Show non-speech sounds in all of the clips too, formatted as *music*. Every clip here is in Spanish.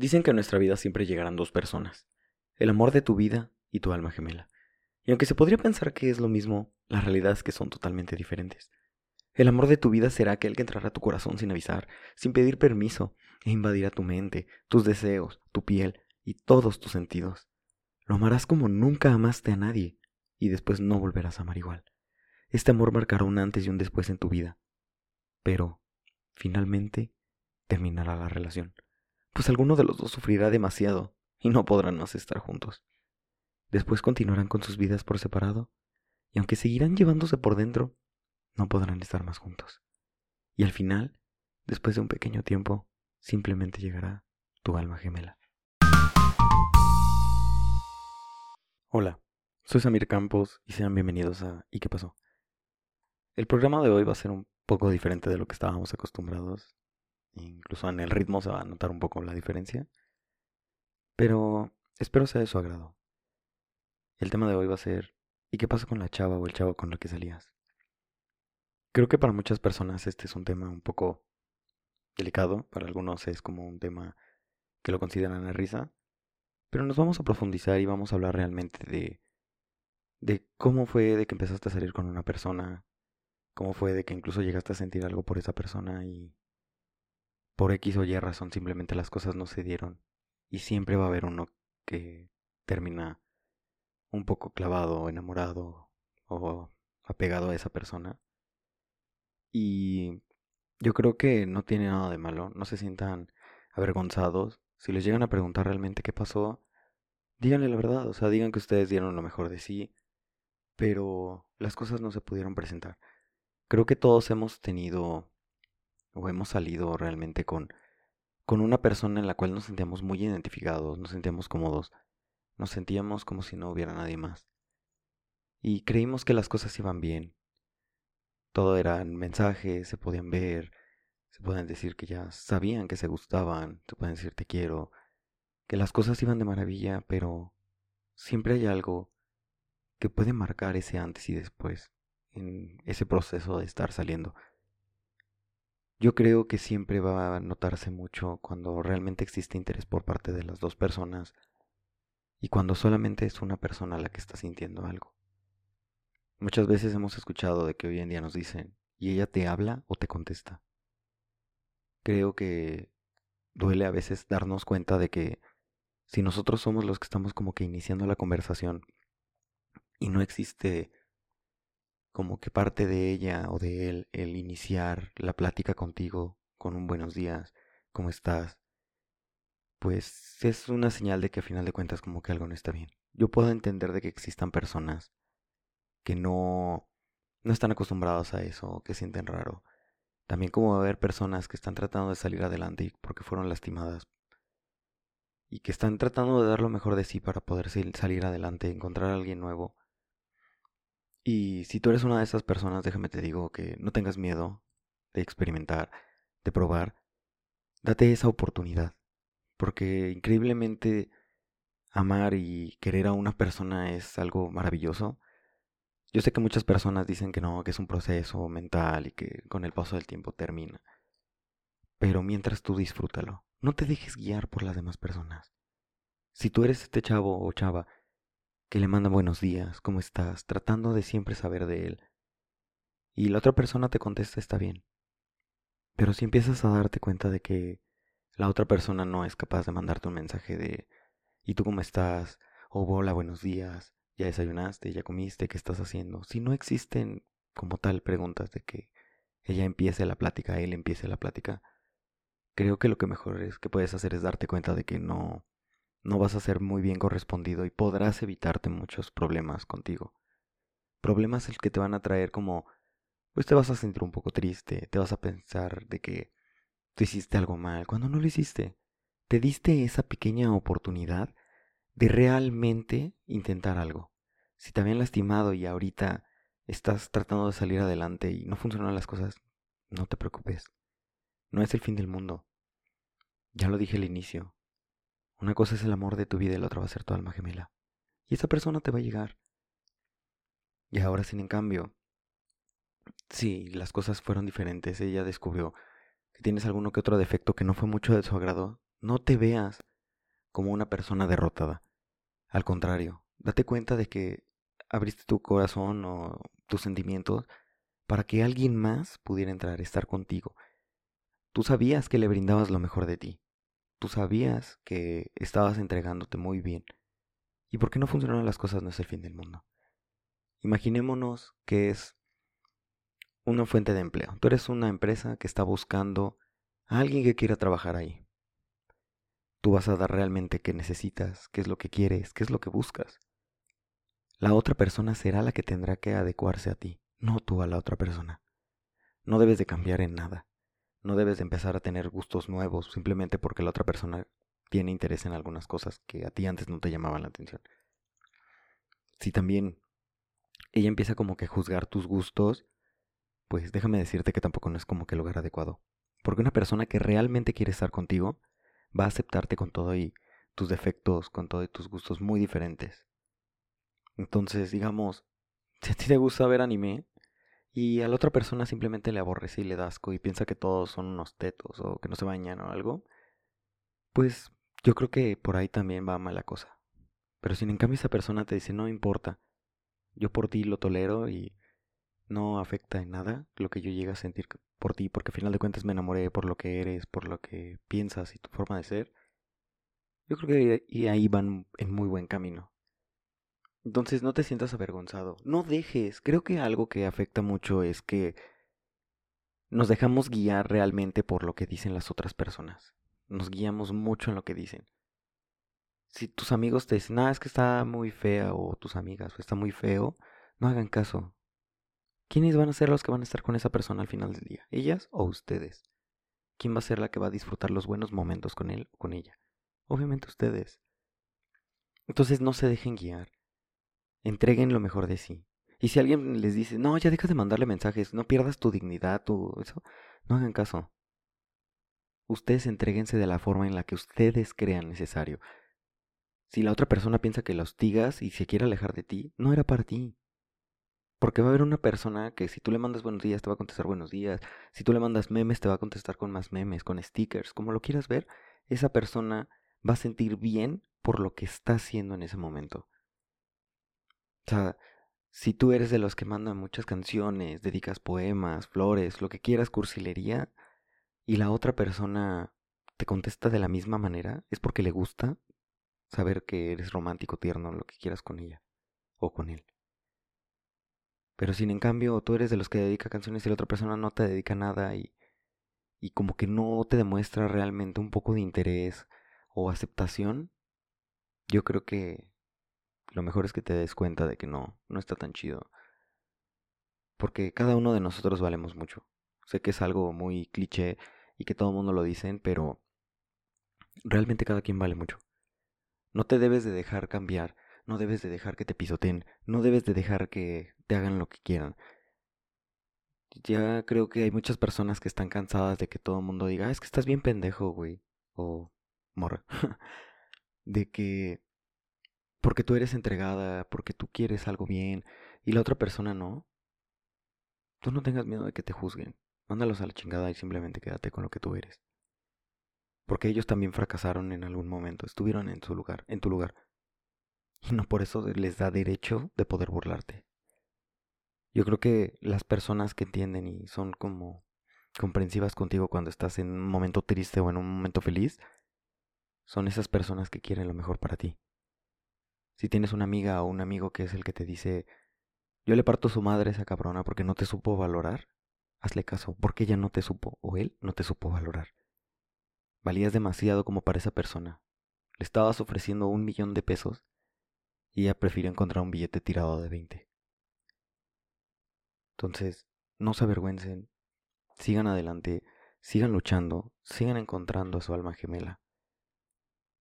Dicen que en nuestra vida siempre llegarán dos personas, el amor de tu vida y tu alma gemela. Y aunque se podría pensar que es lo mismo, la realidad es que son totalmente diferentes. El amor de tu vida será aquel que entrará a tu corazón sin avisar, sin pedir permiso, e invadirá tu mente, tus deseos, tu piel y todos tus sentidos. Lo amarás como nunca amaste a nadie, y después no volverás a amar igual. Este amor marcará un antes y un después en tu vida. Pero, finalmente, terminará la relación pues alguno de los dos sufrirá demasiado y no podrán más estar juntos. Después continuarán con sus vidas por separado, y aunque seguirán llevándose por dentro, no podrán estar más juntos. Y al final, después de un pequeño tiempo, simplemente llegará tu alma gemela. Hola, soy Samir Campos y sean bienvenidos a ¿Y qué pasó? El programa de hoy va a ser un poco diferente de lo que estábamos acostumbrados Incluso en el ritmo se va a notar un poco la diferencia. Pero espero sea de su agrado. El tema de hoy va a ser ¿y qué pasa con la chava o el chavo con el que salías? Creo que para muchas personas este es un tema un poco delicado, para algunos es como un tema que lo consideran a risa, pero nos vamos a profundizar y vamos a hablar realmente de de cómo fue de que empezaste a salir con una persona, cómo fue de que incluso llegaste a sentir algo por esa persona y por X o Y razón simplemente las cosas no se dieron. Y siempre va a haber uno que termina un poco clavado, enamorado o apegado a esa persona. Y yo creo que no tiene nada de malo, no se sientan avergonzados. Si les llegan a preguntar realmente qué pasó, díganle la verdad, o sea, digan que ustedes dieron lo mejor de sí, pero las cosas no se pudieron presentar. Creo que todos hemos tenido o hemos salido realmente con, con una persona en la cual nos sentíamos muy identificados, nos sentíamos cómodos, nos sentíamos como si no hubiera nadie más. Y creímos que las cosas iban bien. Todo eran mensajes, se podían ver, se pueden decir que ya sabían que se gustaban, se pueden decir te quiero, que las cosas iban de maravilla, pero siempre hay algo que puede marcar ese antes y después en ese proceso de estar saliendo. Yo creo que siempre va a notarse mucho cuando realmente existe interés por parte de las dos personas y cuando solamente es una persona la que está sintiendo algo. Muchas veces hemos escuchado de que hoy en día nos dicen, ¿y ella te habla o te contesta? Creo que duele a veces darnos cuenta de que si nosotros somos los que estamos como que iniciando la conversación y no existe como que parte de ella o de él el iniciar la plática contigo con un buenos días, ¿cómo estás? Pues es una señal de que a final de cuentas como que algo no está bien. Yo puedo entender de que existan personas que no no están acostumbrados a eso, que sienten raro. También como haber personas que están tratando de salir adelante porque fueron lastimadas y que están tratando de dar lo mejor de sí para poder salir adelante, encontrar a alguien nuevo y si tú eres una de esas personas, déjame te digo que no tengas miedo de experimentar, de probar. Date esa oportunidad. Porque increíblemente amar y querer a una persona es algo maravilloso. Yo sé que muchas personas dicen que no, que es un proceso mental y que con el paso del tiempo termina. Pero mientras tú disfrútalo, no te dejes guiar por las demás personas. Si tú eres este chavo o chava que le manda buenos días, ¿cómo estás? Tratando de siempre saber de él. Y la otra persona te contesta está bien. Pero si empiezas a darte cuenta de que la otra persona no es capaz de mandarte un mensaje de ¿y tú cómo estás? o hola, buenos días, ya desayunaste, ya comiste, ¿qué estás haciendo? Si no existen como tal preguntas de que ella empiece la plática, él empiece la plática, creo que lo que mejor es que puedes hacer es darte cuenta de que no no vas a ser muy bien correspondido y podrás evitarte muchos problemas contigo. Problemas el que te van a traer como, pues te vas a sentir un poco triste, te vas a pensar de que tú hiciste algo mal, cuando no lo hiciste. Te diste esa pequeña oportunidad de realmente intentar algo. Si te habían lastimado y ahorita estás tratando de salir adelante y no funcionan las cosas, no te preocupes. No es el fin del mundo. Ya lo dije al inicio, una cosa es el amor de tu vida y la otra va a ser tu alma gemela. Y esa persona te va a llegar. Y ahora, sin en cambio, si las cosas fueron diferentes, ella descubrió que tienes alguno que otro defecto que no fue mucho de su agrado, no te veas como una persona derrotada. Al contrario, date cuenta de que abriste tu corazón o tus sentimientos para que alguien más pudiera entrar, estar contigo. Tú sabías que le brindabas lo mejor de ti. Tú sabías que estabas entregándote muy bien. ¿Y por qué no funcionan las cosas? No es el fin del mundo. Imaginémonos que es una fuente de empleo. Tú eres una empresa que está buscando a alguien que quiera trabajar ahí. Tú vas a dar realmente qué necesitas, qué es lo que quieres, qué es lo que buscas. La otra persona será la que tendrá que adecuarse a ti, no tú a la otra persona. No debes de cambiar en nada. No debes de empezar a tener gustos nuevos simplemente porque la otra persona tiene interés en algunas cosas que a ti antes no te llamaban la atención. Si también ella empieza como que a juzgar tus gustos, pues déjame decirte que tampoco no es como que el lugar adecuado. Porque una persona que realmente quiere estar contigo va a aceptarte con todo y tus defectos, con todo y tus gustos muy diferentes. Entonces, digamos, si a ti te gusta ver anime y a la otra persona simplemente le aborrece y le da asco y piensa que todos son unos tetos o que no se bañan o algo, pues yo creo que por ahí también va mala cosa. Pero si en cambio esa persona te dice, no importa, yo por ti lo tolero y no afecta en nada lo que yo llegue a sentir por ti, porque al final de cuentas me enamoré por lo que eres, por lo que piensas y tu forma de ser. Yo creo que ahí van en muy buen camino. Entonces no te sientas avergonzado, no dejes, creo que algo que afecta mucho es que nos dejamos guiar realmente por lo que dicen las otras personas. Nos guiamos mucho en lo que dicen. Si tus amigos te dicen, ah, es que está muy fea, o tus amigas, o está muy feo, no hagan caso. ¿Quiénes van a ser los que van a estar con esa persona al final del día? ¿Ellas o ustedes? ¿Quién va a ser la que va a disfrutar los buenos momentos con él o con ella? Obviamente ustedes. Entonces no se dejen guiar. Entreguen lo mejor de sí. Y si alguien les dice, no, ya deja de mandarle mensajes, no pierdas tu dignidad, tu eso, no hagan caso. Ustedes entreguense de la forma en la que ustedes crean necesario. Si la otra persona piensa que la hostigas y se quiere alejar de ti, no era para ti. Porque va a haber una persona que si tú le mandas buenos días te va a contestar buenos días. Si tú le mandas memes te va a contestar con más memes, con stickers, como lo quieras ver. Esa persona va a sentir bien por lo que está haciendo en ese momento. O sea, si tú eres de los que mandan muchas canciones, dedicas poemas, flores, lo que quieras, cursilería, y la otra persona te contesta de la misma manera, es porque le gusta saber que eres romántico, tierno, lo que quieras con ella o con él. Pero sin en cambio tú eres de los que dedica canciones y la otra persona no te dedica nada y, y como que no te demuestra realmente un poco de interés o aceptación, yo creo que lo mejor es que te des cuenta de que no, no está tan chido. Porque cada uno de nosotros valemos mucho. Sé que es algo muy cliché y que todo el mundo lo dicen, pero realmente cada quien vale mucho. No te debes de dejar cambiar no debes de dejar que te pisoteen, no debes de dejar que te hagan lo que quieran. Ya creo que hay muchas personas que están cansadas de que todo el mundo diga, ah, es que estás bien pendejo, güey, o morra. *laughs* de que porque tú eres entregada, porque tú quieres algo bien y la otra persona no. Tú no tengas miedo de que te juzguen. Mándalos a la chingada y simplemente quédate con lo que tú eres. Porque ellos también fracasaron en algún momento, estuvieron en su lugar, en tu lugar y no por eso les da derecho de poder burlarte. Yo creo que las personas que entienden y son como comprensivas contigo cuando estás en un momento triste o en un momento feliz, son esas personas que quieren lo mejor para ti. Si tienes una amiga o un amigo que es el que te dice, yo le parto su madre a esa cabrona porque no te supo valorar, hazle caso, porque ella no te supo o él no te supo valorar. Valías demasiado como para esa persona. Le estabas ofreciendo un millón de pesos y ella prefirió encontrar un billete tirado de 20. Entonces, no se avergüencen, sigan adelante, sigan luchando, sigan encontrando a su alma gemela.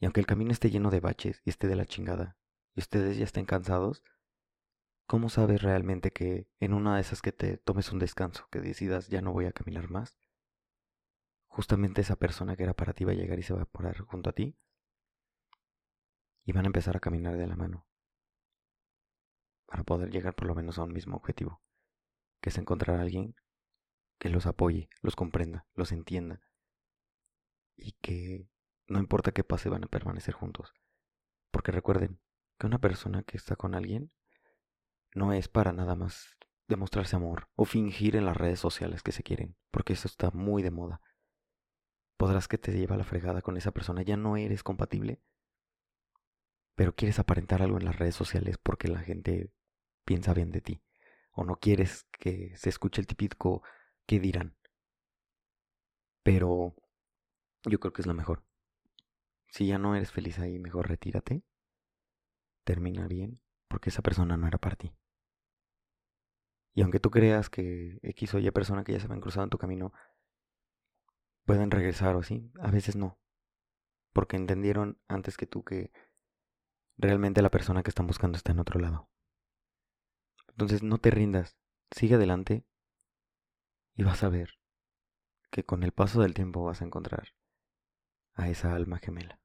Y aunque el camino esté lleno de baches y esté de la chingada, y ustedes ya estén cansados, ¿cómo sabes realmente que en una de esas que te tomes un descanso, que decidas ya no voy a caminar más? Justamente esa persona que era para ti va a llegar y se va a parar junto a ti y van a empezar a caminar de la mano para poder llegar por lo menos a un mismo objetivo, que es encontrar a alguien que los apoye, los comprenda, los entienda y que no importa qué pase, van a permanecer juntos. Porque recuerden que una persona que está con alguien no es para nada más demostrarse amor o fingir en las redes sociales que se quieren, porque eso está muy de moda. Podrás que te lleva la fregada con esa persona, ya no eres compatible, pero quieres aparentar algo en las redes sociales porque la gente piensa bien de ti, o no quieres que se escuche el típico que dirán. Pero yo creo que es lo mejor. Si ya no eres feliz ahí, mejor retírate. Termina bien, porque esa persona no era para ti. Y aunque tú creas que X o Y persona que ya se han cruzado en tu camino pueden regresar o así, a veces no. Porque entendieron antes que tú que realmente la persona que están buscando está en otro lado. Entonces no te rindas, sigue adelante y vas a ver que con el paso del tiempo vas a encontrar a esa alma gemela.